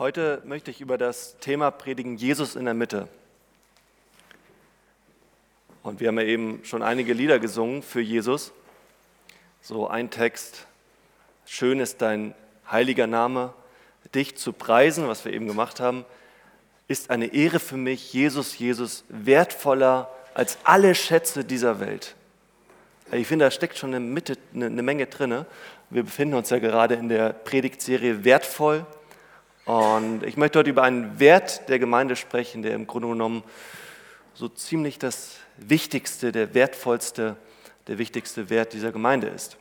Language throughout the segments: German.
Heute möchte ich über das Thema predigen, Jesus in der Mitte. Und wir haben ja eben schon einige Lieder gesungen für Jesus. So ein Text, schön ist dein heiliger Name, dich zu preisen, was wir eben gemacht haben, ist eine Ehre für mich, Jesus, Jesus, wertvoller als alle Schätze dieser Welt. Ich finde, da steckt schon eine, Mitte, eine Menge drin. Wir befinden uns ja gerade in der Predigtserie Wertvoll und ich möchte heute über einen Wert der Gemeinde sprechen, der im Grunde genommen so ziemlich das wichtigste, der wertvollste, der wichtigste Wert dieser Gemeinde ist.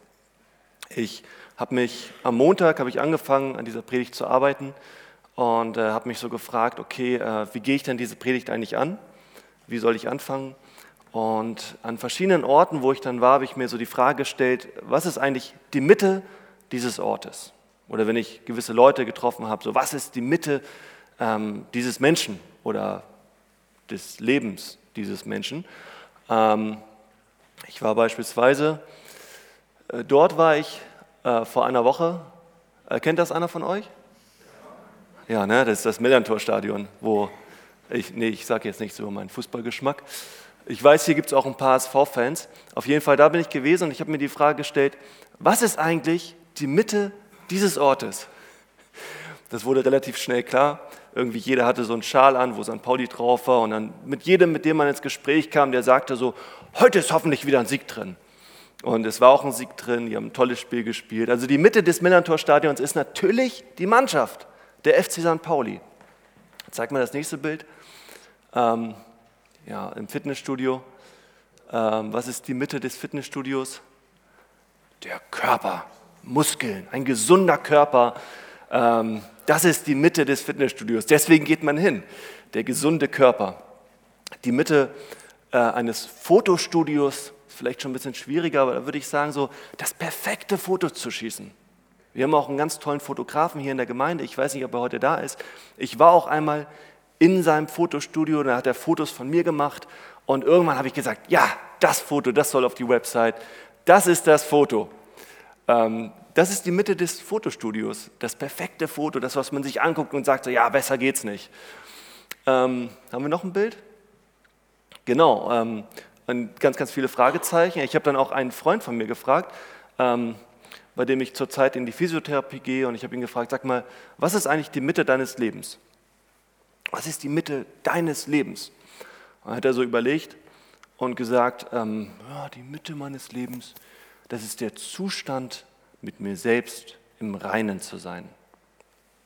Ich habe mich am Montag habe ich angefangen an dieser Predigt zu arbeiten und äh, habe mich so gefragt, okay, äh, wie gehe ich denn diese Predigt eigentlich an? Wie soll ich anfangen? Und an verschiedenen Orten, wo ich dann war, habe ich mir so die Frage gestellt, was ist eigentlich die Mitte dieses Ortes? Oder wenn ich gewisse Leute getroffen habe, so was ist die Mitte ähm, dieses Menschen oder des Lebens dieses Menschen. Ähm, ich war beispielsweise, äh, dort war ich äh, vor einer Woche, äh, kennt das einer von euch? Ja, ne, das ist das Millantor-Stadion, wo ich, nee, ich sage jetzt nichts über meinen Fußballgeschmack. Ich weiß, hier gibt es auch ein paar SV-Fans. Auf jeden Fall, da bin ich gewesen und ich habe mir die Frage gestellt, was ist eigentlich die Mitte dieses Ortes. Das wurde relativ schnell klar. Irgendwie jeder hatte so einen Schal an, wo St. Pauli drauf war. Und dann mit jedem, mit dem man ins Gespräch kam, der sagte so, heute ist hoffentlich wieder ein Sieg drin. Und es war auch ein Sieg drin, die haben ein tolles Spiel gespielt. Also die Mitte des Millantor-Stadions ist natürlich die Mannschaft, der FC St. Pauli. Zeig mal das nächste Bild. Ähm, ja, im Fitnessstudio. Ähm, was ist die Mitte des Fitnessstudios? Der Körper. Muskeln, ein gesunder Körper. Ähm, das ist die Mitte des Fitnessstudios. Deswegen geht man hin. Der gesunde Körper. Die Mitte äh, eines Fotostudios, vielleicht schon ein bisschen schwieriger, aber da würde ich sagen, so das perfekte Foto zu schießen. Wir haben auch einen ganz tollen Fotografen hier in der Gemeinde. Ich weiß nicht, ob er heute da ist. Ich war auch einmal in seinem Fotostudio, da hat er Fotos von mir gemacht und irgendwann habe ich gesagt, ja, das Foto, das soll auf die Website. Das ist das Foto. Ähm, das ist die Mitte des Fotostudios, das perfekte Foto, das, was man sich anguckt und sagt, so, ja, besser geht's nicht. Ähm, haben wir noch ein Bild? Genau, ähm, ganz, ganz viele Fragezeichen. Ich habe dann auch einen Freund von mir gefragt, ähm, bei dem ich zurzeit in die Physiotherapie gehe und ich habe ihn gefragt, sag mal, was ist eigentlich die Mitte deines Lebens? Was ist die Mitte deines Lebens? Und dann hat er so überlegt und gesagt, ähm, ja, die Mitte meines Lebens, das ist der Zustand, mit mir selbst im Reinen zu sein.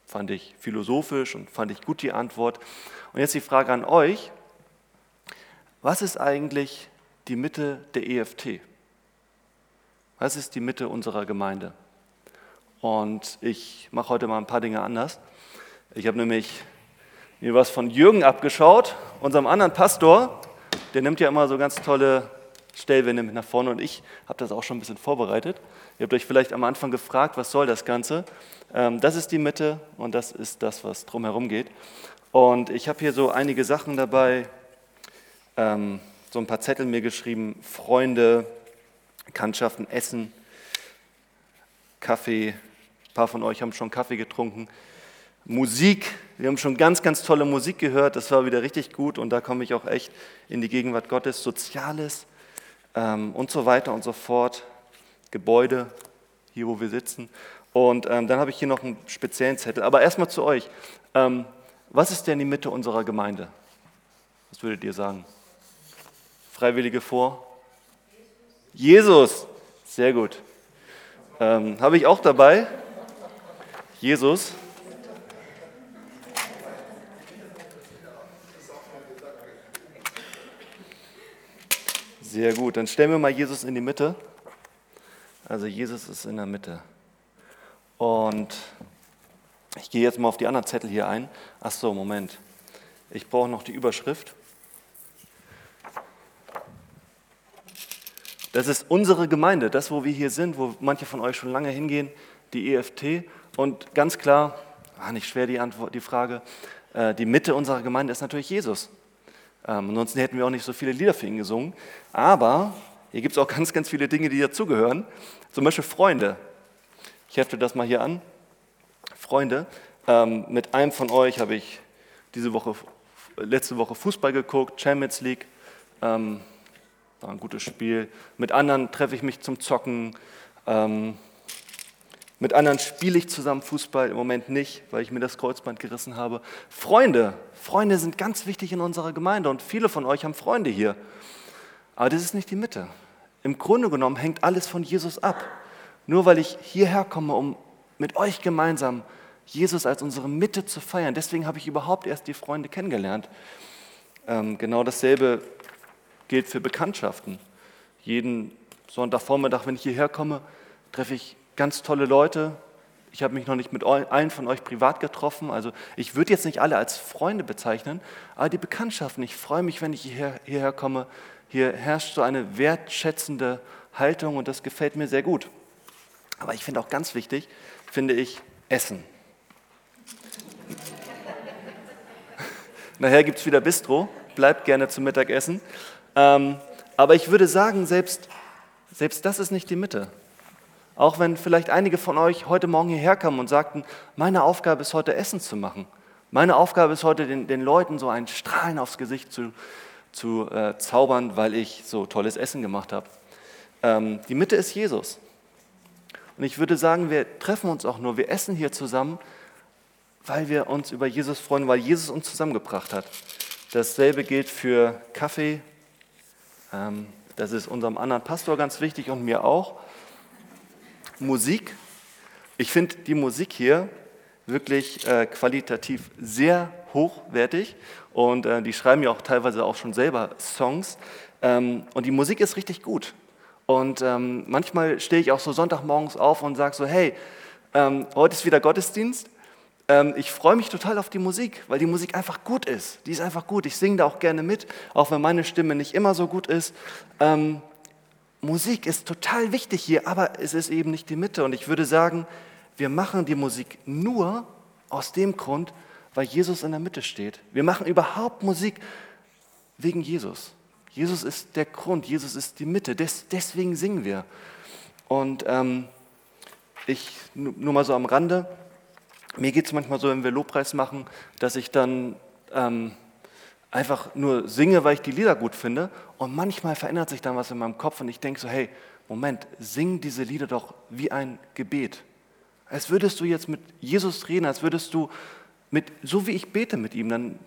Fand ich philosophisch und fand ich gut die Antwort. Und jetzt die Frage an euch, was ist eigentlich die Mitte der EFT? Was ist die Mitte unserer Gemeinde? Und ich mache heute mal ein paar Dinge anders. Ich habe nämlich mir was von Jürgen abgeschaut, unserem anderen Pastor. Der nimmt ja immer so ganz tolle Stellwände mit nach vorne und ich habe das auch schon ein bisschen vorbereitet. Ihr habt euch vielleicht am Anfang gefragt, was soll das Ganze? Ähm, das ist die Mitte und das ist das, was drumherum geht. Und ich habe hier so einige Sachen dabei, ähm, so ein paar Zettel mir geschrieben, Freunde, Bekanntschaften, Essen, Kaffee. Ein paar von euch haben schon Kaffee getrunken. Musik, wir haben schon ganz, ganz tolle Musik gehört, das war wieder richtig gut und da komme ich auch echt in die Gegenwart Gottes. Soziales, ähm, und so weiter und so fort. Gebäude, hier wo wir sitzen. Und ähm, dann habe ich hier noch einen speziellen Zettel. Aber erstmal zu euch. Ähm, was ist denn die Mitte unserer Gemeinde? Was würdet ihr sagen? Freiwillige vor? Jesus. Sehr gut. Ähm, habe ich auch dabei. Jesus. Sehr gut, dann stellen wir mal Jesus in die Mitte. Also Jesus ist in der Mitte. Und ich gehe jetzt mal auf die anderen Zettel hier ein. Ach so, Moment. Ich brauche noch die Überschrift. Das ist unsere Gemeinde, das, wo wir hier sind, wo manche von euch schon lange hingehen, die EFT. Und ganz klar, war nicht schwer die, Antwort, die Frage, äh, die Mitte unserer Gemeinde ist natürlich Jesus. Ähm, ansonsten hätten wir auch nicht so viele Lieder für ihn gesungen. Aber hier gibt es auch ganz, ganz viele Dinge, die dazugehören. Zum Beispiel Freunde. Ich hefte das mal hier an. Freunde. Ähm, mit einem von euch habe ich diese Woche, letzte Woche Fußball geguckt, Champions League. Ähm, war ein gutes Spiel. Mit anderen treffe ich mich zum Zocken. Ähm, mit anderen spiele ich zusammen Fußball, im Moment nicht, weil ich mir das Kreuzband gerissen habe. Freunde, Freunde sind ganz wichtig in unserer Gemeinde und viele von euch haben Freunde hier. Aber das ist nicht die Mitte. Im Grunde genommen hängt alles von Jesus ab. Nur weil ich hierher komme, um mit euch gemeinsam Jesus als unsere Mitte zu feiern. Deswegen habe ich überhaupt erst die Freunde kennengelernt. Ähm, genau dasselbe gilt für Bekanntschaften. Jeden Sonntagvormittag, wenn ich hierher komme, treffe ich ganz tolle Leute. Ich habe mich noch nicht mit allen von euch privat getroffen. Also ich würde jetzt nicht alle als Freunde bezeichnen, aber die Bekanntschaften. Ich freue mich, wenn ich hierher, hierher komme. Hier herrscht so eine wertschätzende Haltung und das gefällt mir sehr gut. Aber ich finde auch ganz wichtig, finde ich, Essen. Nachher gibt es wieder Bistro, bleibt gerne zum Mittagessen. Ähm, aber ich würde sagen, selbst, selbst das ist nicht die Mitte. Auch wenn vielleicht einige von euch heute Morgen hierher kamen und sagten, meine Aufgabe ist heute Essen zu machen. Meine Aufgabe ist heute den, den Leuten so ein Strahlen aufs Gesicht zu, zu äh, zaubern, weil ich so tolles Essen gemacht habe. Ähm, die Mitte ist Jesus. Und ich würde sagen, wir treffen uns auch nur, wir essen hier zusammen, weil wir uns über Jesus freuen, weil Jesus uns zusammengebracht hat. Dasselbe gilt für Kaffee. Ähm, das ist unserem anderen Pastor ganz wichtig und mir auch. Musik. Ich finde die Musik hier wirklich äh, qualitativ sehr hochwertig und äh, die schreiben ja auch teilweise auch schon selber Songs. Ähm, und die Musik ist richtig gut. Und ähm, manchmal stehe ich auch so Sonntagmorgens auf und sage so, hey, ähm, heute ist wieder Gottesdienst. Ähm, ich freue mich total auf die Musik, weil die Musik einfach gut ist. Die ist einfach gut. Ich singe da auch gerne mit, auch wenn meine Stimme nicht immer so gut ist. Ähm, Musik ist total wichtig hier, aber es ist eben nicht die Mitte. Und ich würde sagen, wir machen die Musik nur aus dem Grund, weil Jesus in der Mitte steht. Wir machen überhaupt Musik wegen Jesus. Jesus ist der Grund, Jesus ist die Mitte, Des, deswegen singen wir. Und ähm, ich, nur mal so am Rande, mir geht es manchmal so, wenn wir Lobpreis machen, dass ich dann ähm, einfach nur singe, weil ich die Lieder gut finde. Und manchmal verändert sich dann was in meinem Kopf und ich denke so, hey, Moment, sing diese Lieder doch wie ein Gebet. Als würdest du jetzt mit Jesus reden, als würdest du mit, so wie ich bete mit ihm, dann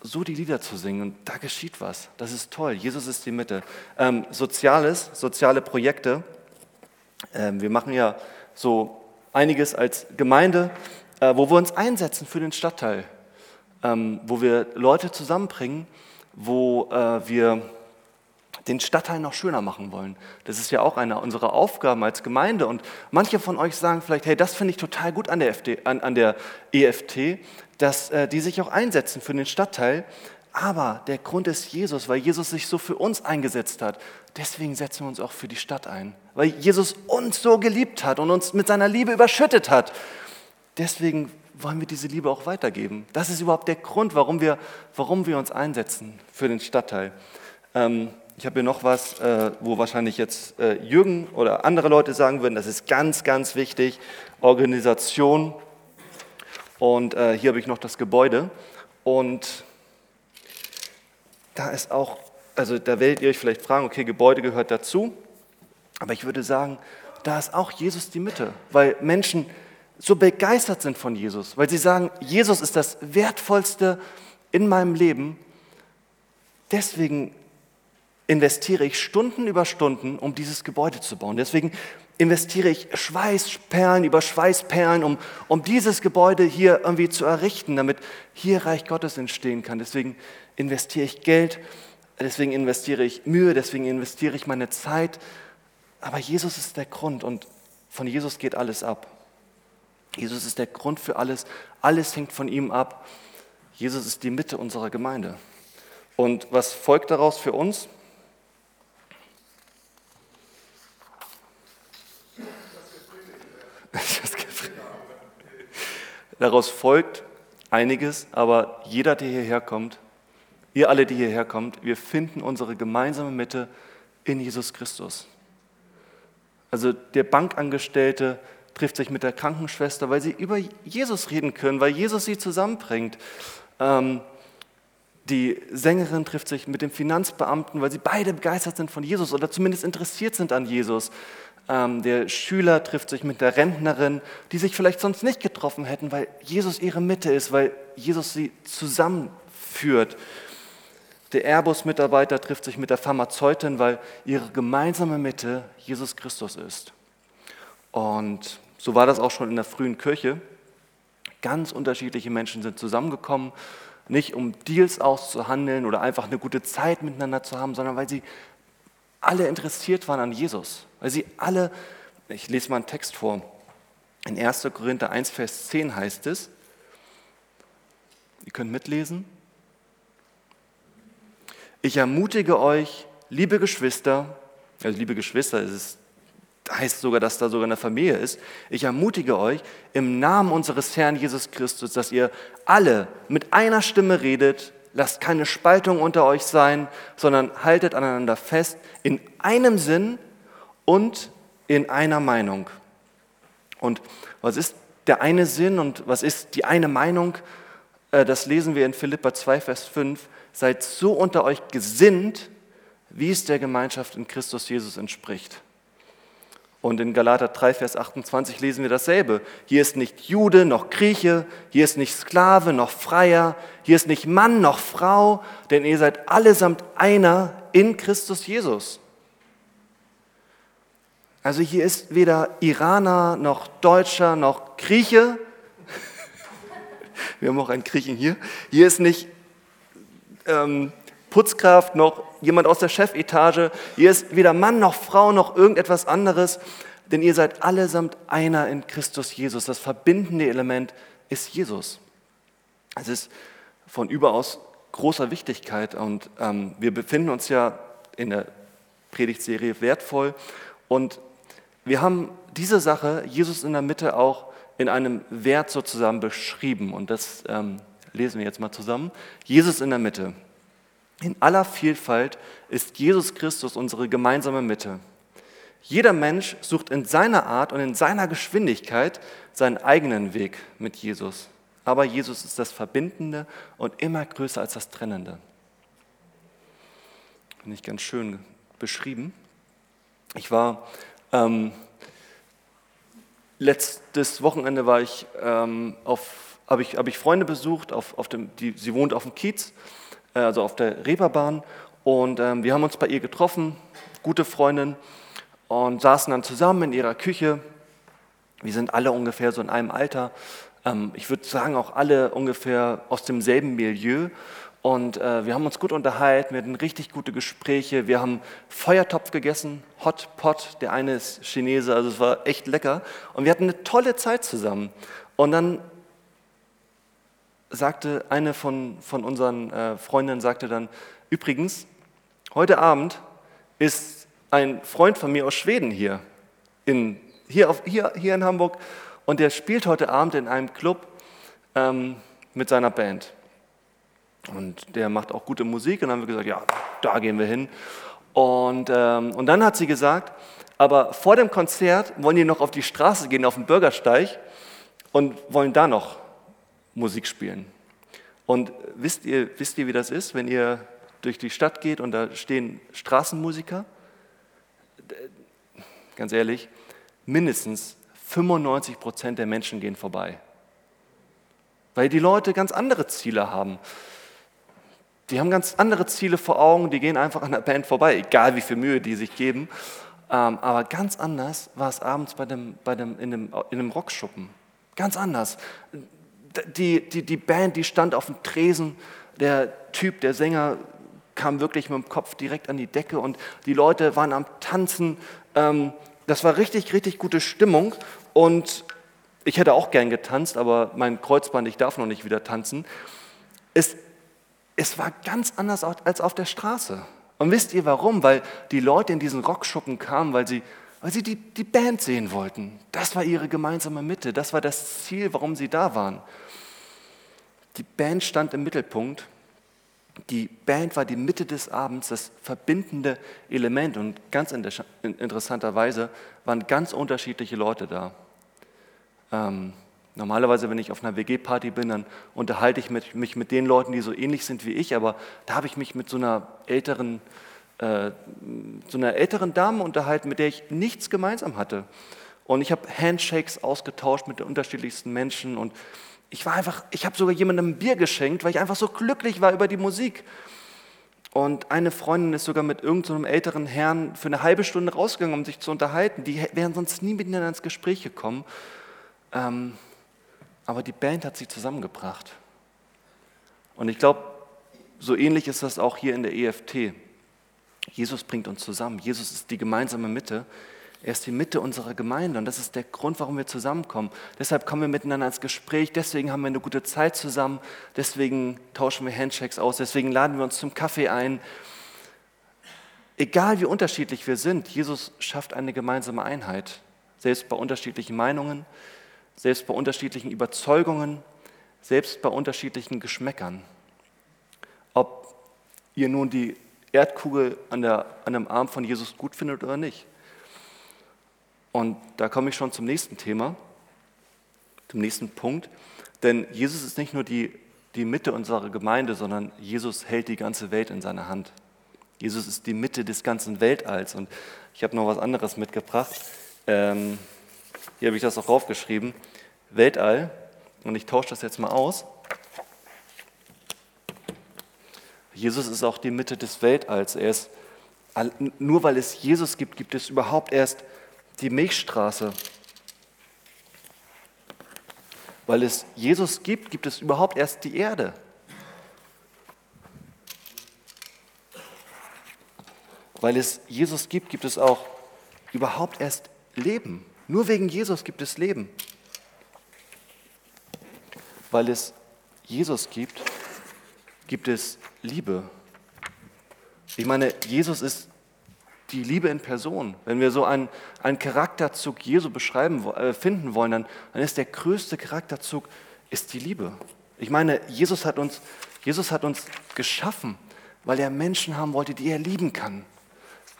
so die Lieder zu singen und da geschieht was. Das ist toll. Jesus ist die Mitte. Ähm, Soziales, soziale Projekte. Ähm, wir machen ja so einiges als Gemeinde, äh, wo wir uns einsetzen für den Stadtteil ähm, wo wir Leute zusammenbringen, wo äh, wir den Stadtteil noch schöner machen wollen. Das ist ja auch eine unserer Aufgaben als Gemeinde. Und manche von euch sagen vielleicht, hey, das finde ich total gut an der, FD, an, an der EFT, dass äh, die sich auch einsetzen für den Stadtteil. Aber der Grund ist Jesus, weil Jesus sich so für uns eingesetzt hat. Deswegen setzen wir uns auch für die Stadt ein. Weil Jesus uns so geliebt hat und uns mit seiner Liebe überschüttet hat. Deswegen wollen wir diese Liebe auch weitergeben. Das ist überhaupt der Grund, warum wir, warum wir uns einsetzen für den Stadtteil. Ähm, ich habe hier noch was, äh, wo wahrscheinlich jetzt äh, Jürgen oder andere Leute sagen würden, das ist ganz, ganz wichtig, Organisation. Und äh, hier habe ich noch das Gebäude. Und da ist auch, also da werdet ihr euch vielleicht fragen, okay, Gebäude gehört dazu. Aber ich würde sagen, da ist auch Jesus die Mitte, weil Menschen so begeistert sind von Jesus, weil sie sagen, Jesus ist das Wertvollste in meinem Leben. Deswegen investiere ich Stunden über Stunden, um dieses Gebäude zu bauen. Deswegen investiere ich Schweißperlen über Schweißperlen, um, um dieses Gebäude hier irgendwie zu errichten, damit hier Reich Gottes entstehen kann. Deswegen investiere ich Geld, deswegen investiere ich Mühe, deswegen investiere ich meine Zeit. Aber Jesus ist der Grund und von Jesus geht alles ab. Jesus ist der Grund für alles. Alles hängt von ihm ab. Jesus ist die Mitte unserer Gemeinde. Und was folgt daraus für uns? Daraus folgt einiges, aber jeder, der hierher kommt, ihr alle, die hierher kommt, wir finden unsere gemeinsame Mitte in Jesus Christus. Also der Bankangestellte, trifft sich mit der Krankenschwester, weil sie über Jesus reden können, weil Jesus sie zusammenbringt. Ähm, die Sängerin trifft sich mit dem Finanzbeamten, weil sie beide begeistert sind von Jesus oder zumindest interessiert sind an Jesus. Ähm, der Schüler trifft sich mit der Rentnerin, die sich vielleicht sonst nicht getroffen hätten, weil Jesus ihre Mitte ist, weil Jesus sie zusammenführt. Der Airbus-Mitarbeiter trifft sich mit der Pharmazeutin, weil ihre gemeinsame Mitte Jesus Christus ist. Und so war das auch schon in der frühen Kirche. Ganz unterschiedliche Menschen sind zusammengekommen, nicht um Deals auszuhandeln oder einfach eine gute Zeit miteinander zu haben, sondern weil sie alle interessiert waren an Jesus. Weil sie alle, ich lese mal einen Text vor, in 1. Korinther 1, Vers 10 heißt es, ihr könnt mitlesen, ich ermutige euch, liebe Geschwister, also liebe Geschwister, es ist, heißt sogar, dass da sogar eine Familie ist. Ich ermutige euch im Namen unseres Herrn Jesus Christus, dass ihr alle mit einer Stimme redet, lasst keine Spaltung unter euch sein, sondern haltet aneinander fest in einem Sinn und in einer Meinung. Und was ist der eine Sinn und was ist die eine Meinung? Äh, das lesen wir in Philippa 2, Vers 5 seid so unter euch gesinnt, wie es der Gemeinschaft in Christus Jesus entspricht. Und in Galater 3, Vers 28 lesen wir dasselbe. Hier ist nicht Jude noch Grieche, hier ist nicht Sklave noch Freier, hier ist nicht Mann noch Frau, denn ihr seid allesamt einer in Christus Jesus. Also hier ist weder Iraner noch Deutscher noch Grieche. Wir haben auch einen Griechen hier. Hier ist nicht ähm, Putzkraft noch jemand aus der Chefetage. Ihr ist weder Mann noch Frau noch irgendetwas anderes, denn ihr seid allesamt einer in Christus Jesus. Das verbindende Element ist Jesus. Es ist von überaus großer Wichtigkeit und ähm, wir befinden uns ja in der Predigtserie wertvoll und wir haben diese Sache, Jesus in der Mitte, auch in einem Wert sozusagen beschrieben und das ähm, lesen wir jetzt mal zusammen. Jesus in der Mitte. In aller Vielfalt ist Jesus Christus unsere gemeinsame Mitte. Jeder Mensch sucht in seiner Art und in seiner Geschwindigkeit seinen eigenen Weg mit Jesus. Aber Jesus ist das Verbindende und immer größer als das Trennende. Finde ich ganz schön beschrieben. Ich war ähm, letztes Wochenende war ich ähm, auf habe ich, hab ich Freunde besucht, auf, auf dem, die, sie wohnt auf dem Kiez, also auf der Reeperbahn. Und ähm, wir haben uns bei ihr getroffen, gute Freundin, und saßen dann zusammen in ihrer Küche. Wir sind alle ungefähr so in einem Alter. Ähm, ich würde sagen, auch alle ungefähr aus demselben Milieu. Und äh, wir haben uns gut unterhalten, wir hatten richtig gute Gespräche. Wir haben Feuertopf gegessen, Hot Pot, der eine ist Chinese, also es war echt lecker. Und wir hatten eine tolle Zeit zusammen. Und dann sagte eine von, von unseren äh, Freundinnen, sagte dann, übrigens, heute Abend ist ein Freund von mir aus Schweden hier, in, hier, auf, hier, hier in Hamburg und der spielt heute Abend in einem Club ähm, mit seiner Band. Und der macht auch gute Musik und dann haben wir gesagt, ja, da gehen wir hin. Und, ähm, und dann hat sie gesagt, aber vor dem Konzert wollen die noch auf die Straße gehen, auf den Bürgersteig und wollen da noch Musik spielen. Und wisst ihr, wisst ihr, wie das ist, wenn ihr durch die Stadt geht und da stehen Straßenmusiker? Ganz ehrlich, mindestens 95 Prozent der Menschen gehen vorbei. Weil die Leute ganz andere Ziele haben. Die haben ganz andere Ziele vor Augen, die gehen einfach an der Band vorbei, egal wie viel Mühe die sich geben. Ähm, aber ganz anders war es abends bei dem, bei dem, in, dem, in dem Rockschuppen. Ganz anders die, die, die Band, die stand auf dem Tresen, der Typ, der Sänger kam wirklich mit dem Kopf direkt an die Decke und die Leute waren am Tanzen. Ähm, das war richtig, richtig gute Stimmung und ich hätte auch gern getanzt, aber mein Kreuzband, ich darf noch nicht wieder tanzen. Es, es war ganz anders als auf der Straße. Und wisst ihr warum? Weil die Leute in diesen Rockschuppen kamen, weil sie weil sie die, die Band sehen wollten. Das war ihre gemeinsame Mitte, das war das Ziel, warum sie da waren. Die Band stand im Mittelpunkt. Die Band war die Mitte des Abends, das verbindende Element. Und ganz interessanterweise waren ganz unterschiedliche Leute da. Ähm, normalerweise, wenn ich auf einer WG-Party bin, dann unterhalte ich mich, mich mit den Leuten, die so ähnlich sind wie ich, aber da habe ich mich mit so einer älteren, äh, so einer älteren Dame unterhalten, mit der ich nichts gemeinsam hatte. Und ich habe Handshakes ausgetauscht mit den unterschiedlichsten Menschen und ich war einfach, ich habe sogar jemandem ein Bier geschenkt, weil ich einfach so glücklich war über die Musik. Und eine Freundin ist sogar mit irgendeinem so älteren Herrn für eine halbe Stunde rausgegangen, um sich zu unterhalten. Die wären sonst nie miteinander ins Gespräch gekommen. Ähm, aber die Band hat sie zusammengebracht. Und ich glaube, so ähnlich ist das auch hier in der EFT. Jesus bringt uns zusammen. Jesus ist die gemeinsame Mitte. Er ist die Mitte unserer Gemeinde und das ist der Grund, warum wir zusammenkommen. Deshalb kommen wir miteinander ins Gespräch, deswegen haben wir eine gute Zeit zusammen, deswegen tauschen wir Handshakes aus, deswegen laden wir uns zum Kaffee ein. Egal wie unterschiedlich wir sind, Jesus schafft eine gemeinsame Einheit, selbst bei unterschiedlichen Meinungen, selbst bei unterschiedlichen Überzeugungen, selbst bei unterschiedlichen Geschmäckern. Ob ihr nun die Erdkugel an, der, an dem Arm von Jesus gut findet oder nicht. Und da komme ich schon zum nächsten Thema, zum nächsten Punkt. Denn Jesus ist nicht nur die, die Mitte unserer Gemeinde, sondern Jesus hält die ganze Welt in seiner Hand. Jesus ist die Mitte des ganzen Weltalls. Und ich habe noch was anderes mitgebracht. Ähm, hier habe ich das auch draufgeschrieben. Weltall. Und ich tausche das jetzt mal aus. Jesus ist auch die Mitte des Weltalls. Er ist, nur weil es Jesus gibt, gibt es überhaupt erst die Milchstraße. Weil es Jesus gibt, gibt es überhaupt erst die Erde. Weil es Jesus gibt, gibt es auch überhaupt erst Leben. Nur wegen Jesus gibt es Leben. Weil es Jesus gibt, gibt es Liebe. Ich meine, Jesus ist die Liebe in Person. Wenn wir so einen, einen Charakterzug Jesu beschreiben, äh, finden wollen, dann, dann ist der größte Charakterzug ist die Liebe. Ich meine, Jesus hat, uns, Jesus hat uns geschaffen, weil er Menschen haben wollte, die er lieben kann.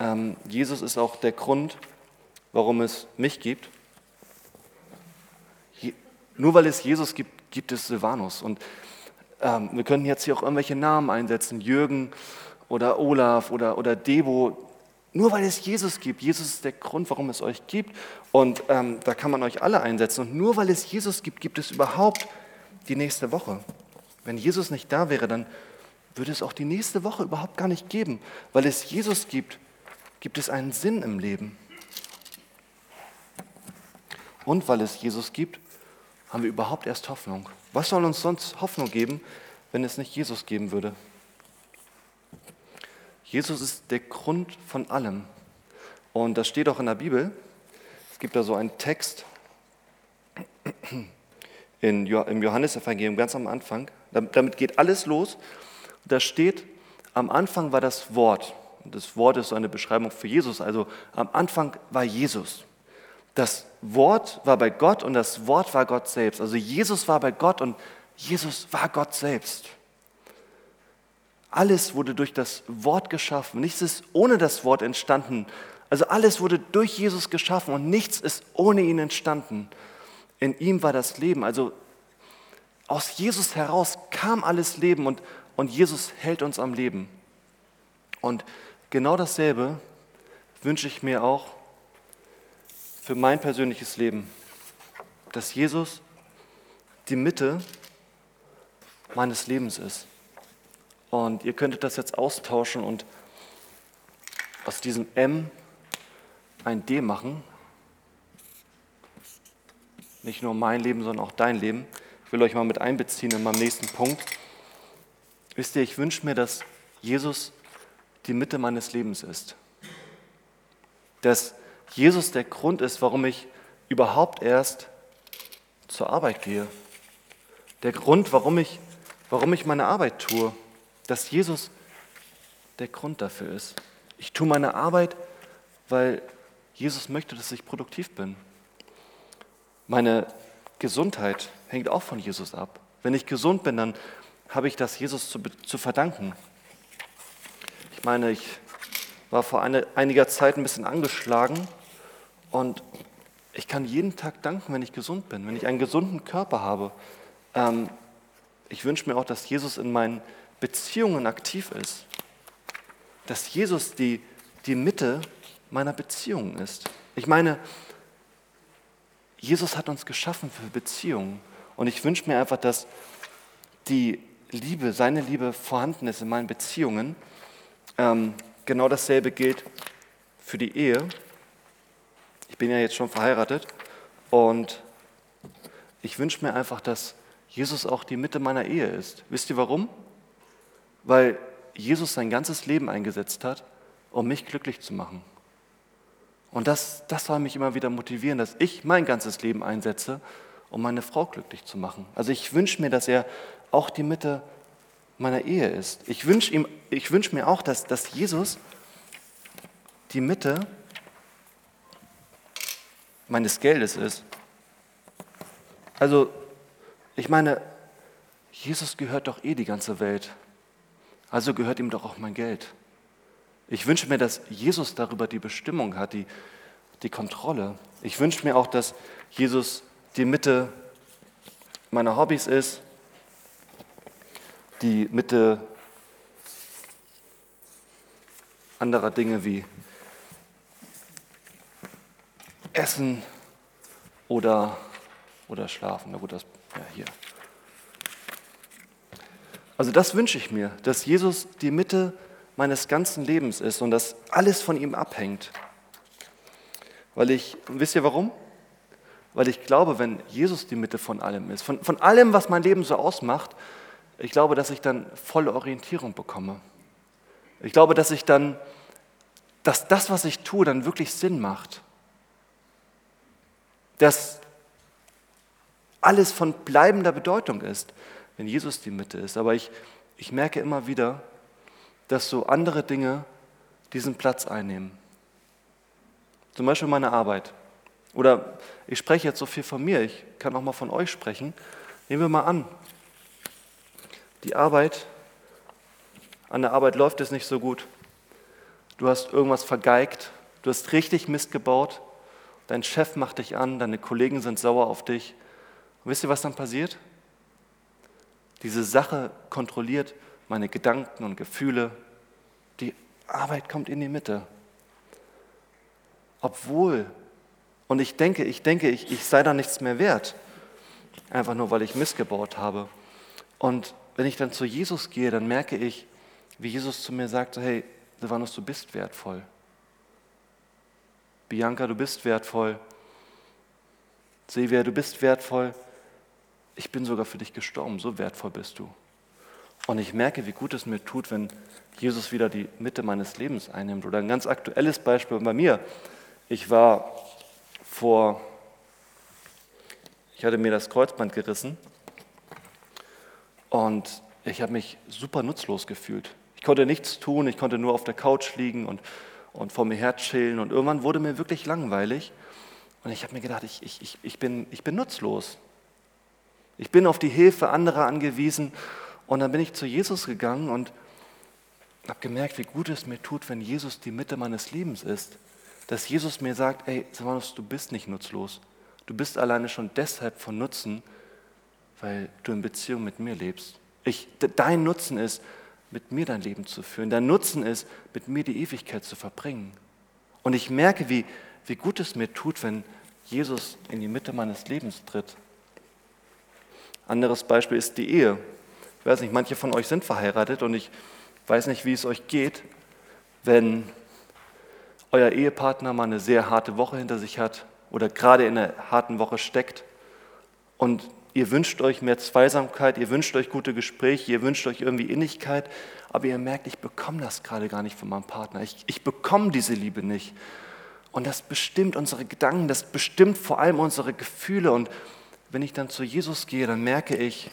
Ähm, Jesus ist auch der Grund, warum es mich gibt. Je, nur weil es Jesus gibt, gibt es Silvanus. Und ähm, wir können jetzt hier auch irgendwelche Namen einsetzen, Jürgen oder Olaf oder, oder Debo. Nur weil es Jesus gibt. Jesus ist der Grund, warum es euch gibt. Und ähm, da kann man euch alle einsetzen. Und nur weil es Jesus gibt, gibt es überhaupt die nächste Woche. Wenn Jesus nicht da wäre, dann würde es auch die nächste Woche überhaupt gar nicht geben. Weil es Jesus gibt, gibt es einen Sinn im Leben. Und weil es Jesus gibt, haben wir überhaupt erst Hoffnung. Was soll uns sonst Hoffnung geben, wenn es nicht Jesus geben würde? Jesus ist der Grund von allem. Und das steht auch in der Bibel. Es gibt da so einen Text in, im Johannesevangelium ganz am Anfang. Damit geht alles los. Da steht, am Anfang war das Wort. Das Wort ist so eine Beschreibung für Jesus. Also am Anfang war Jesus. Das Wort war bei Gott und das Wort war Gott selbst. Also Jesus war bei Gott und Jesus war Gott selbst. Alles wurde durch das Wort geschaffen. Nichts ist ohne das Wort entstanden. Also alles wurde durch Jesus geschaffen und nichts ist ohne ihn entstanden. In ihm war das Leben. Also aus Jesus heraus kam alles Leben und, und Jesus hält uns am Leben. Und genau dasselbe wünsche ich mir auch für mein persönliches Leben, dass Jesus die Mitte meines Lebens ist. Und ihr könntet das jetzt austauschen und aus diesem M ein D machen. Nicht nur mein Leben, sondern auch dein Leben. Ich will euch mal mit einbeziehen in meinem nächsten Punkt. Wisst ihr, ich wünsche mir, dass Jesus die Mitte meines Lebens ist. Dass Jesus der Grund ist, warum ich überhaupt erst zur Arbeit gehe. Der Grund, warum ich, warum ich meine Arbeit tue dass Jesus der Grund dafür ist. Ich tue meine Arbeit, weil Jesus möchte, dass ich produktiv bin. Meine Gesundheit hängt auch von Jesus ab. Wenn ich gesund bin, dann habe ich das Jesus zu, zu verdanken. Ich meine, ich war vor eine, einiger Zeit ein bisschen angeschlagen und ich kann jeden Tag danken, wenn ich gesund bin, wenn ich einen gesunden Körper habe. Ähm, ich wünsche mir auch, dass Jesus in meinen Beziehungen aktiv ist. Dass Jesus die, die Mitte meiner Beziehungen ist. Ich meine, Jesus hat uns geschaffen für Beziehungen. Und ich wünsche mir einfach, dass die Liebe, seine Liebe vorhanden ist in meinen Beziehungen. Ähm, genau dasselbe gilt für die Ehe. Ich bin ja jetzt schon verheiratet und ich wünsche mir einfach, dass Jesus auch die Mitte meiner Ehe ist. Wisst ihr warum? Weil Jesus sein ganzes Leben eingesetzt hat, um mich glücklich zu machen. Und das, das soll mich immer wieder motivieren, dass ich mein ganzes Leben einsetze, um meine Frau glücklich zu machen. Also ich wünsche mir, dass er auch die Mitte meiner Ehe ist. Ich wünsche wünsch mir auch, dass, dass Jesus die Mitte meines Geldes ist. Also, ich meine, Jesus gehört doch eh die ganze Welt. Also gehört ihm doch auch mein Geld. Ich wünsche mir, dass Jesus darüber die Bestimmung hat, die, die Kontrolle. Ich wünsche mir auch, dass Jesus die Mitte meiner Hobbys ist, die Mitte anderer Dinge wie Essen oder, oder Schlafen. Na gut, das ja, hier. Also das wünsche ich mir, dass Jesus die Mitte meines ganzen Lebens ist und dass alles von ihm abhängt. Weil ich, wisst ihr warum? Weil ich glaube, wenn Jesus die Mitte von allem ist, von, von allem, was mein Leben so ausmacht, ich glaube, dass ich dann volle Orientierung bekomme. Ich glaube, dass ich dann, dass das, was ich tue, dann wirklich Sinn macht dass alles von bleibender Bedeutung ist, wenn Jesus die Mitte ist. Aber ich, ich merke immer wieder, dass so andere Dinge diesen Platz einnehmen. Zum Beispiel meine Arbeit. Oder ich spreche jetzt so viel von mir, ich kann auch mal von euch sprechen. Nehmen wir mal an, die Arbeit, an der Arbeit läuft es nicht so gut. Du hast irgendwas vergeigt, du hast richtig Mist gebaut, dein Chef macht dich an, deine Kollegen sind sauer auf dich. Und wisst ihr, was dann passiert? Diese Sache kontrolliert meine Gedanken und Gefühle. Die Arbeit kommt in die Mitte. Obwohl, und ich denke, ich denke, ich, ich sei da nichts mehr wert. Einfach nur, weil ich missgebaut habe. Und wenn ich dann zu Jesus gehe, dann merke ich, wie Jesus zu mir sagt, hey, Silvanus, du bist wertvoll. Bianca, du bist wertvoll. Silvia, du bist wertvoll. Ich bin sogar für dich gestorben, so wertvoll bist du. Und ich merke, wie gut es mir tut, wenn Jesus wieder die Mitte meines Lebens einnimmt. Oder ein ganz aktuelles Beispiel bei mir. Ich war vor, ich hatte mir das Kreuzband gerissen und ich habe mich super nutzlos gefühlt. Ich konnte nichts tun, ich konnte nur auf der Couch liegen und und vor mir her chillen. Und irgendwann wurde mir wirklich langweilig. Und ich habe mir gedacht, ich, ich, ich, bin, ich bin nutzlos. Ich bin auf die Hilfe anderer angewiesen. Und dann bin ich zu Jesus gegangen und habe gemerkt, wie gut es mir tut, wenn Jesus die Mitte meines Lebens ist. Dass Jesus mir sagt, ey, Silvanus, du bist nicht nutzlos. Du bist alleine schon deshalb von Nutzen, weil du in Beziehung mit mir lebst. Ich, dein Nutzen ist, mit mir dein Leben zu führen. Dein Nutzen ist, mit mir die Ewigkeit zu verbringen. Und ich merke, wie, wie gut es mir tut, wenn Jesus in die Mitte meines Lebens tritt. Anderes Beispiel ist die Ehe. Ich weiß nicht, manche von euch sind verheiratet und ich weiß nicht, wie es euch geht, wenn euer Ehepartner mal eine sehr harte Woche hinter sich hat oder gerade in einer harten Woche steckt und Ihr wünscht euch mehr Zweisamkeit, ihr wünscht euch gute Gespräche, ihr wünscht euch irgendwie Innigkeit, aber ihr merkt, ich bekomme das gerade gar nicht von meinem Partner. Ich, ich bekomme diese Liebe nicht. Und das bestimmt unsere Gedanken, das bestimmt vor allem unsere Gefühle. Und wenn ich dann zu Jesus gehe, dann merke ich,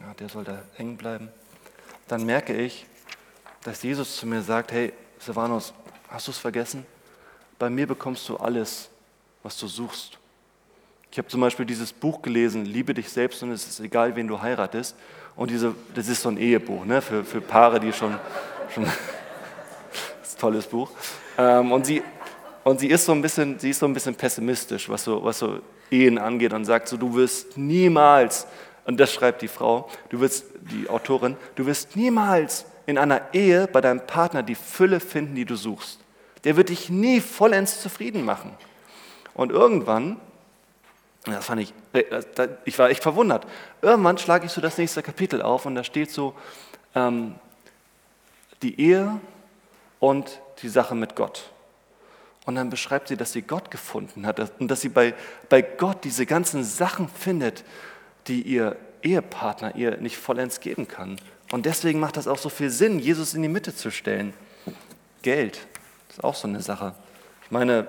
ja, der soll da hängen bleiben, dann merke ich, dass Jesus zu mir sagt, hey, Silvanus, hast du es vergessen? Bei mir bekommst du alles, was du suchst. Ich habe zum Beispiel dieses Buch gelesen, Liebe dich selbst und es ist egal, wen du heiratest. Und diese, das ist so ein Ehebuch ne, für, für Paare, die schon, schon das ist ein tolles Buch. Ähm, und, sie, und sie ist so ein bisschen, sie ist so ein bisschen pessimistisch, was so, was so Ehen angeht und sagt so, du wirst niemals, und das schreibt die Frau, du wirst, die Autorin, du wirst niemals in einer Ehe bei deinem Partner die Fülle finden, die du suchst. Der wird dich nie vollends zufrieden machen. Und irgendwann, das fand ich, ich war echt verwundert, irgendwann schlage ich so das nächste Kapitel auf und da steht so, ähm, die Ehe und die Sache mit Gott. Und dann beschreibt sie, dass sie Gott gefunden hat und dass sie bei, bei Gott diese ganzen Sachen findet, die ihr Ehepartner ihr nicht vollends geben kann. Und deswegen macht das auch so viel Sinn, Jesus in die Mitte zu stellen. Geld ist auch so eine Sache. Ich meine,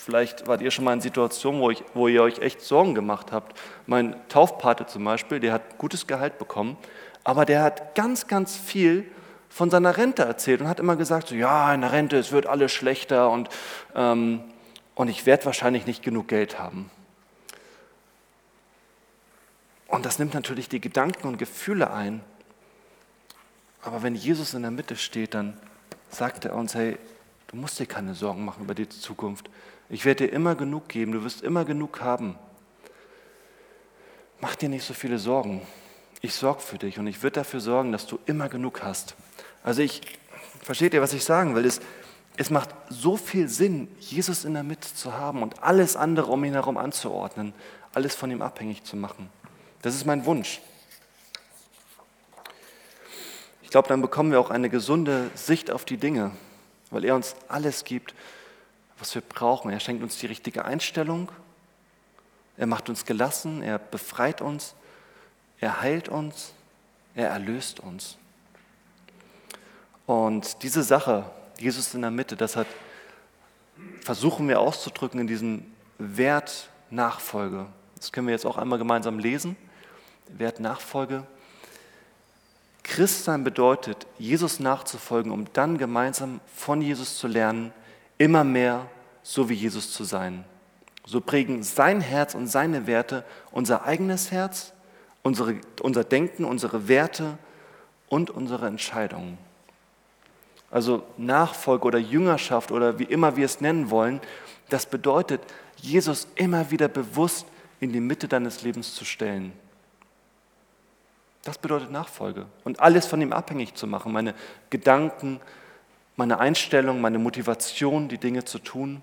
vielleicht wart ihr schon mal in Situationen, wo, ich, wo ihr euch echt Sorgen gemacht habt. Mein Taufpate zum Beispiel, der hat gutes Gehalt bekommen, aber der hat ganz, ganz viel von seiner Rente erzählt und hat immer gesagt, so, ja, in der Rente, es wird alles schlechter und, ähm, und ich werde wahrscheinlich nicht genug Geld haben. Und das nimmt natürlich die Gedanken und Gefühle ein. Aber wenn Jesus in der Mitte steht, dann sagt er uns, hey, du musst dir keine Sorgen machen über die Zukunft. Ich werde dir immer genug geben, du wirst immer genug haben. Mach dir nicht so viele Sorgen. Ich sorge für dich und ich würde dafür sorgen, dass du immer genug hast. Also ich, versteht ihr, was ich sagen will? Es, es macht so viel Sinn, Jesus in der Mitte zu haben und alles andere um ihn herum anzuordnen, alles von ihm abhängig zu machen. Das ist mein Wunsch. Ich glaube, dann bekommen wir auch eine gesunde Sicht auf die Dinge, weil er uns alles gibt, was wir brauchen. Er schenkt uns die richtige Einstellung, er macht uns gelassen, er befreit uns, er heilt uns, er erlöst uns. Und diese Sache, Jesus in der Mitte, das hat, versuchen wir auszudrücken in diesem Wert Nachfolge. Das können wir jetzt auch einmal gemeinsam lesen. Wert Nachfolge. Christsein bedeutet, Jesus nachzufolgen, um dann gemeinsam von Jesus zu lernen, immer mehr so wie Jesus zu sein. So prägen sein Herz und seine Werte unser eigenes Herz, unsere, unser Denken, unsere Werte und unsere Entscheidungen. Also Nachfolge oder Jüngerschaft oder wie immer wir es nennen wollen, das bedeutet, Jesus immer wieder bewusst in die Mitte deines Lebens zu stellen. Das bedeutet Nachfolge und alles von ihm abhängig zu machen, meine Gedanken, meine Einstellung, meine Motivation, die Dinge zu tun.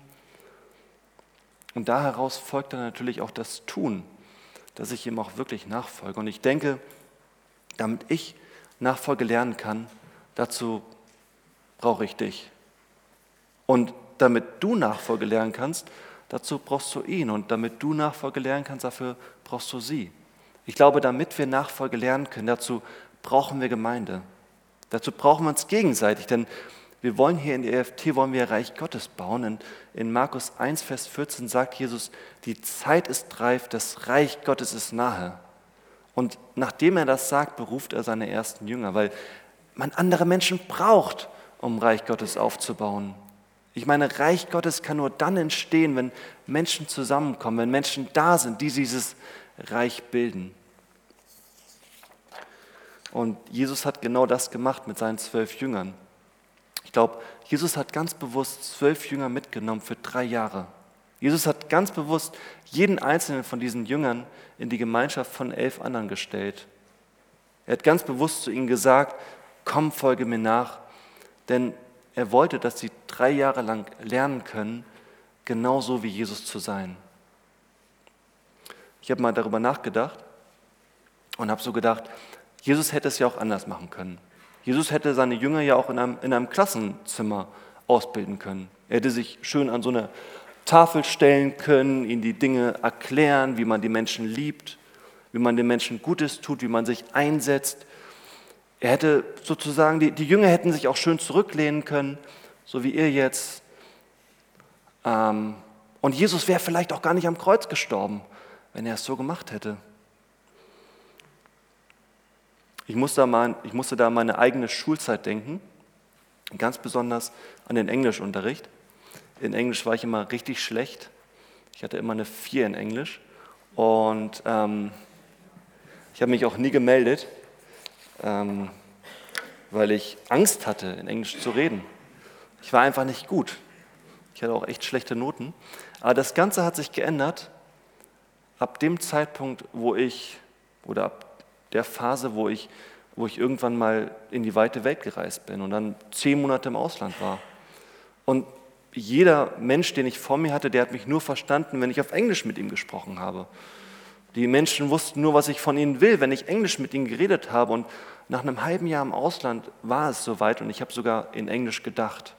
Und da heraus folgt dann natürlich auch das Tun, dass ich ihm auch wirklich nachfolge. Und ich denke, damit ich Nachfolge lernen kann, dazu brauche ich dich. Und damit du Nachfolge lernen kannst, dazu brauchst du ihn. Und damit du Nachfolge lernen kannst, dafür brauchst du sie. Ich glaube, damit wir Nachfolge lernen können, dazu brauchen wir Gemeinde. Dazu brauchen wir uns gegenseitig, denn wir wollen hier in der EFT, wollen wir Reich Gottes bauen. Und in Markus 1, Vers 14 sagt Jesus, die Zeit ist reif, das Reich Gottes ist nahe. Und nachdem er das sagt, beruft er seine ersten Jünger, weil man andere Menschen braucht um Reich Gottes aufzubauen. Ich meine, Reich Gottes kann nur dann entstehen, wenn Menschen zusammenkommen, wenn Menschen da sind, die dieses Reich bilden. Und Jesus hat genau das gemacht mit seinen zwölf Jüngern. Ich glaube, Jesus hat ganz bewusst zwölf Jünger mitgenommen für drei Jahre. Jesus hat ganz bewusst jeden einzelnen von diesen Jüngern in die Gemeinschaft von elf anderen gestellt. Er hat ganz bewusst zu ihnen gesagt, komm, folge mir nach, denn er wollte, dass sie drei Jahre lang lernen können, genauso wie Jesus zu sein. Ich habe mal darüber nachgedacht und habe so gedacht, Jesus hätte es ja auch anders machen können. Jesus hätte seine Jünger ja auch in einem, in einem Klassenzimmer ausbilden können. Er hätte sich schön an so eine Tafel stellen können, ihnen die Dinge erklären, wie man die Menschen liebt, wie man den Menschen Gutes tut, wie man sich einsetzt, er hätte sozusagen, die, die Jünger hätten sich auch schön zurücklehnen können, so wie ihr jetzt. Ähm, und Jesus wäre vielleicht auch gar nicht am Kreuz gestorben, wenn er es so gemacht hätte. Ich musste, mal, ich musste da meine eigene Schulzeit denken, ganz besonders an den Englischunterricht. In Englisch war ich immer richtig schlecht. Ich hatte immer eine 4 in Englisch und ähm, ich habe mich auch nie gemeldet ähm, weil ich Angst hatte, in Englisch zu reden. Ich war einfach nicht gut. Ich hatte auch echt schlechte Noten. Aber das Ganze hat sich geändert ab dem Zeitpunkt, wo ich, oder ab der Phase, wo ich, wo ich irgendwann mal in die weite Welt gereist bin und dann zehn Monate im Ausland war. Und jeder Mensch, den ich vor mir hatte, der hat mich nur verstanden, wenn ich auf Englisch mit ihm gesprochen habe. Die Menschen wussten nur, was ich von ihnen will, wenn ich Englisch mit ihnen geredet habe. Und nach einem halben Jahr im Ausland war es soweit und ich habe sogar in Englisch gedacht.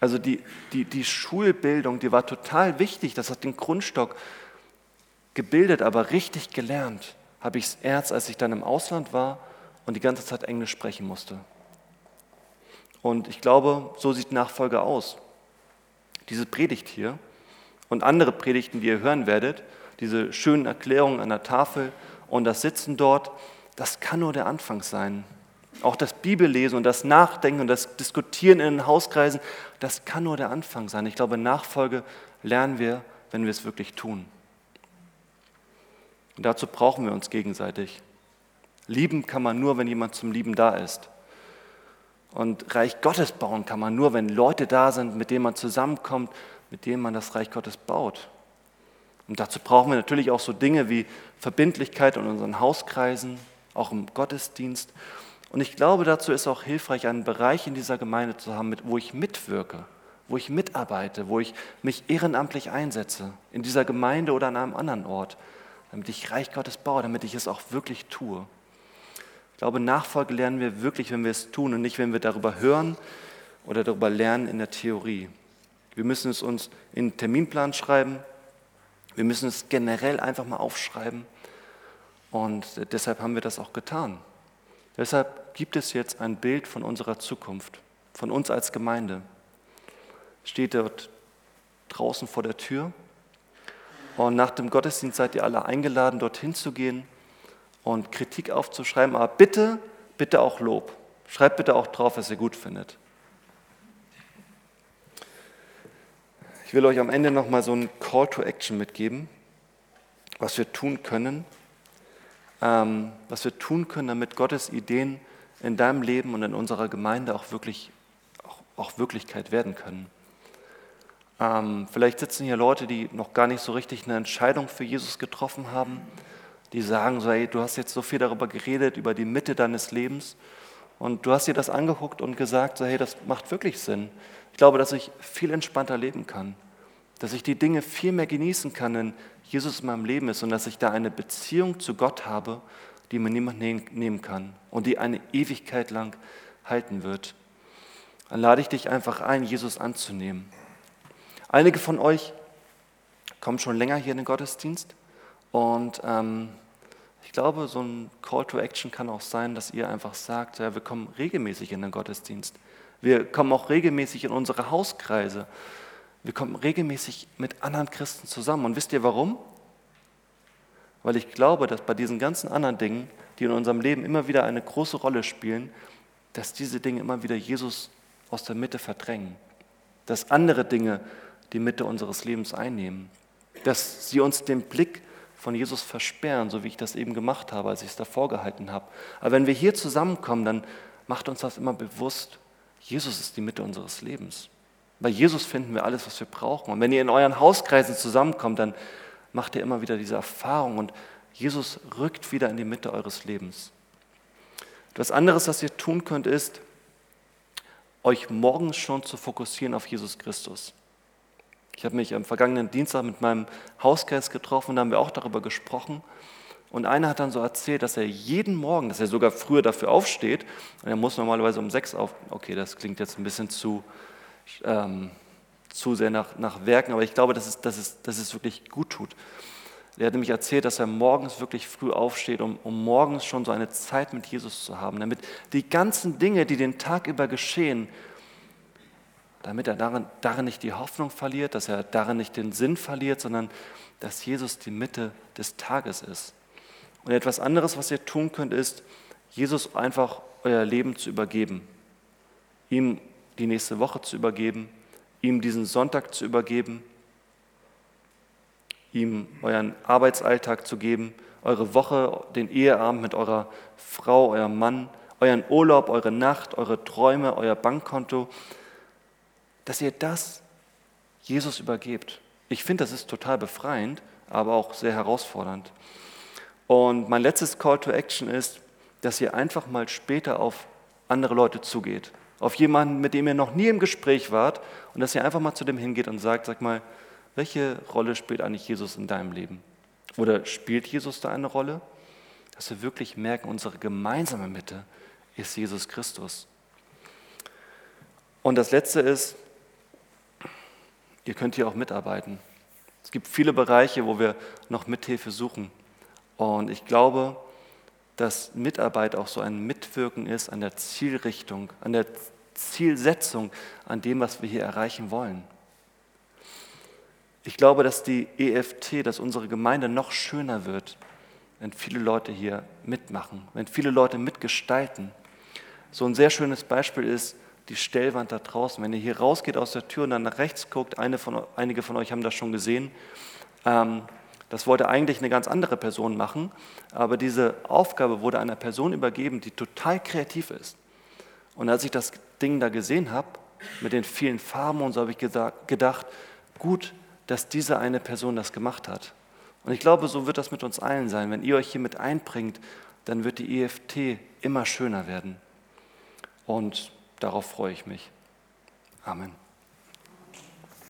Also die, die, die Schulbildung, die war total wichtig, das hat den Grundstock gebildet, aber richtig gelernt habe ich es erst, als ich dann im Ausland war und die ganze Zeit Englisch sprechen musste. Und ich glaube, so sieht Nachfolge aus. Diese Predigt hier und andere Predigten, die ihr hören werdet, diese schönen Erklärungen an der Tafel und das Sitzen dort, das kann nur der Anfang sein. Auch das Bibellesen und das Nachdenken und das Diskutieren in den Hauskreisen, das kann nur der Anfang sein. Ich glaube, Nachfolge lernen wir, wenn wir es wirklich tun. Und dazu brauchen wir uns gegenseitig. Lieben kann man nur, wenn jemand zum Lieben da ist. Und Reich Gottes bauen kann man nur, wenn Leute da sind, mit denen man zusammenkommt, mit denen man das Reich Gottes baut. Und dazu brauchen wir natürlich auch so Dinge wie Verbindlichkeit in unseren Hauskreisen, auch im Gottesdienst. Und ich glaube, dazu ist auch hilfreich, einen Bereich in dieser Gemeinde zu haben, wo ich mitwirke, wo ich mitarbeite, wo ich mich ehrenamtlich einsetze, in dieser Gemeinde oder an einem anderen Ort, damit ich Reich Gottes baue, damit ich es auch wirklich tue. Ich glaube, Nachfolge lernen wir wirklich, wenn wir es tun und nicht, wenn wir darüber hören oder darüber lernen in der Theorie. Wir müssen es uns in den Terminplan schreiben. Wir müssen es generell einfach mal aufschreiben. Und deshalb haben wir das auch getan. Deshalb gibt es jetzt ein Bild von unserer Zukunft, von uns als Gemeinde. Steht dort draußen vor der Tür. Und nach dem Gottesdienst seid ihr alle eingeladen, dorthin zu gehen und Kritik aufzuschreiben. Aber bitte, bitte auch Lob. Schreibt bitte auch drauf, was ihr gut findet. Ich will euch am Ende nochmal so einen Call to Action mitgeben, was wir tun können, ähm, was wir tun können, damit Gottes Ideen in deinem Leben und in unserer Gemeinde auch wirklich auch, auch Wirklichkeit werden können. Ähm, vielleicht sitzen hier Leute, die noch gar nicht so richtig eine Entscheidung für Jesus getroffen haben, die sagen so, hey, du hast jetzt so viel darüber geredet, über die Mitte deines Lebens und du hast dir das angeguckt und gesagt, so, hey, das macht wirklich Sinn. Ich glaube, dass ich viel entspannter leben kann, dass ich die Dinge viel mehr genießen kann, wenn Jesus in meinem Leben ist und dass ich da eine Beziehung zu Gott habe, die mir niemand nehmen kann und die eine Ewigkeit lang halten wird. Dann lade ich dich einfach ein, Jesus anzunehmen. Einige von euch kommen schon länger hier in den Gottesdienst und ähm, ich glaube, so ein Call to Action kann auch sein, dass ihr einfach sagt, ja, wir kommen regelmäßig in den Gottesdienst. Wir kommen auch regelmäßig in unsere Hauskreise. Wir kommen regelmäßig mit anderen Christen zusammen. Und wisst ihr warum? Weil ich glaube, dass bei diesen ganzen anderen Dingen, die in unserem Leben immer wieder eine große Rolle spielen, dass diese Dinge immer wieder Jesus aus der Mitte verdrängen. Dass andere Dinge die Mitte unseres Lebens einnehmen. Dass sie uns den Blick von Jesus versperren, so wie ich das eben gemacht habe, als ich es davor gehalten habe. Aber wenn wir hier zusammenkommen, dann macht uns das immer bewusst, Jesus ist die Mitte unseres Lebens. Bei Jesus finden wir alles, was wir brauchen. Und wenn ihr in euren Hauskreisen zusammenkommt, dann macht ihr immer wieder diese Erfahrung und Jesus rückt wieder in die Mitte eures Lebens. Etwas anderes, was ihr tun könnt, ist, euch morgens schon zu fokussieren auf Jesus Christus. Ich habe mich am vergangenen Dienstag mit meinem Hauskreis getroffen da haben wir auch darüber gesprochen. Und einer hat dann so erzählt, dass er jeden Morgen, dass er sogar früher dafür aufsteht, und er muss normalerweise um sechs auf, okay, das klingt jetzt ein bisschen zu, ähm, zu sehr nach, nach Werken, aber ich glaube, dass es, dass, es, dass es wirklich gut tut. Er hat nämlich erzählt, dass er morgens wirklich früh aufsteht, um, um morgens schon so eine Zeit mit Jesus zu haben, damit die ganzen Dinge, die den Tag über geschehen, damit er darin, darin nicht die Hoffnung verliert, dass er darin nicht den Sinn verliert, sondern dass Jesus die Mitte des Tages ist. Und etwas anderes, was ihr tun könnt, ist, Jesus einfach euer Leben zu übergeben, ihm die nächste Woche zu übergeben, ihm diesen Sonntag zu übergeben, ihm euren Arbeitsalltag zu geben, eure Woche, den Eheabend mit eurer Frau, eurem Mann, euren Urlaub, eure Nacht, eure Träume, euer Bankkonto, dass ihr das Jesus übergebt. Ich finde, das ist total befreiend, aber auch sehr herausfordernd. Und mein letztes Call to Action ist, dass ihr einfach mal später auf andere Leute zugeht. Auf jemanden, mit dem ihr noch nie im Gespräch wart und dass ihr einfach mal zu dem hingeht und sagt, sag mal, welche Rolle spielt eigentlich Jesus in deinem Leben? Oder spielt Jesus da eine Rolle? Dass wir wirklich merken, unsere gemeinsame Mitte ist Jesus Christus. Und das Letzte ist, ihr könnt hier auch mitarbeiten. Es gibt viele Bereiche, wo wir noch Mithilfe suchen. Und ich glaube, dass Mitarbeit auch so ein Mitwirken ist an der Zielrichtung, an der Zielsetzung, an dem, was wir hier erreichen wollen. Ich glaube, dass die EFT, dass unsere Gemeinde noch schöner wird, wenn viele Leute hier mitmachen, wenn viele Leute mitgestalten. So ein sehr schönes Beispiel ist die Stellwand da draußen. Wenn ihr hier rausgeht aus der Tür und dann nach rechts guckt, eine von, einige von euch haben das schon gesehen, ähm, das wollte eigentlich eine ganz andere Person machen, aber diese Aufgabe wurde einer Person übergeben, die total kreativ ist. Und als ich das Ding da gesehen habe, mit den vielen Farben und so, habe ich gedacht, gut, dass diese eine Person das gemacht hat. Und ich glaube, so wird das mit uns allen sein. Wenn ihr euch hier mit einbringt, dann wird die EFT immer schöner werden. Und darauf freue ich mich. Amen.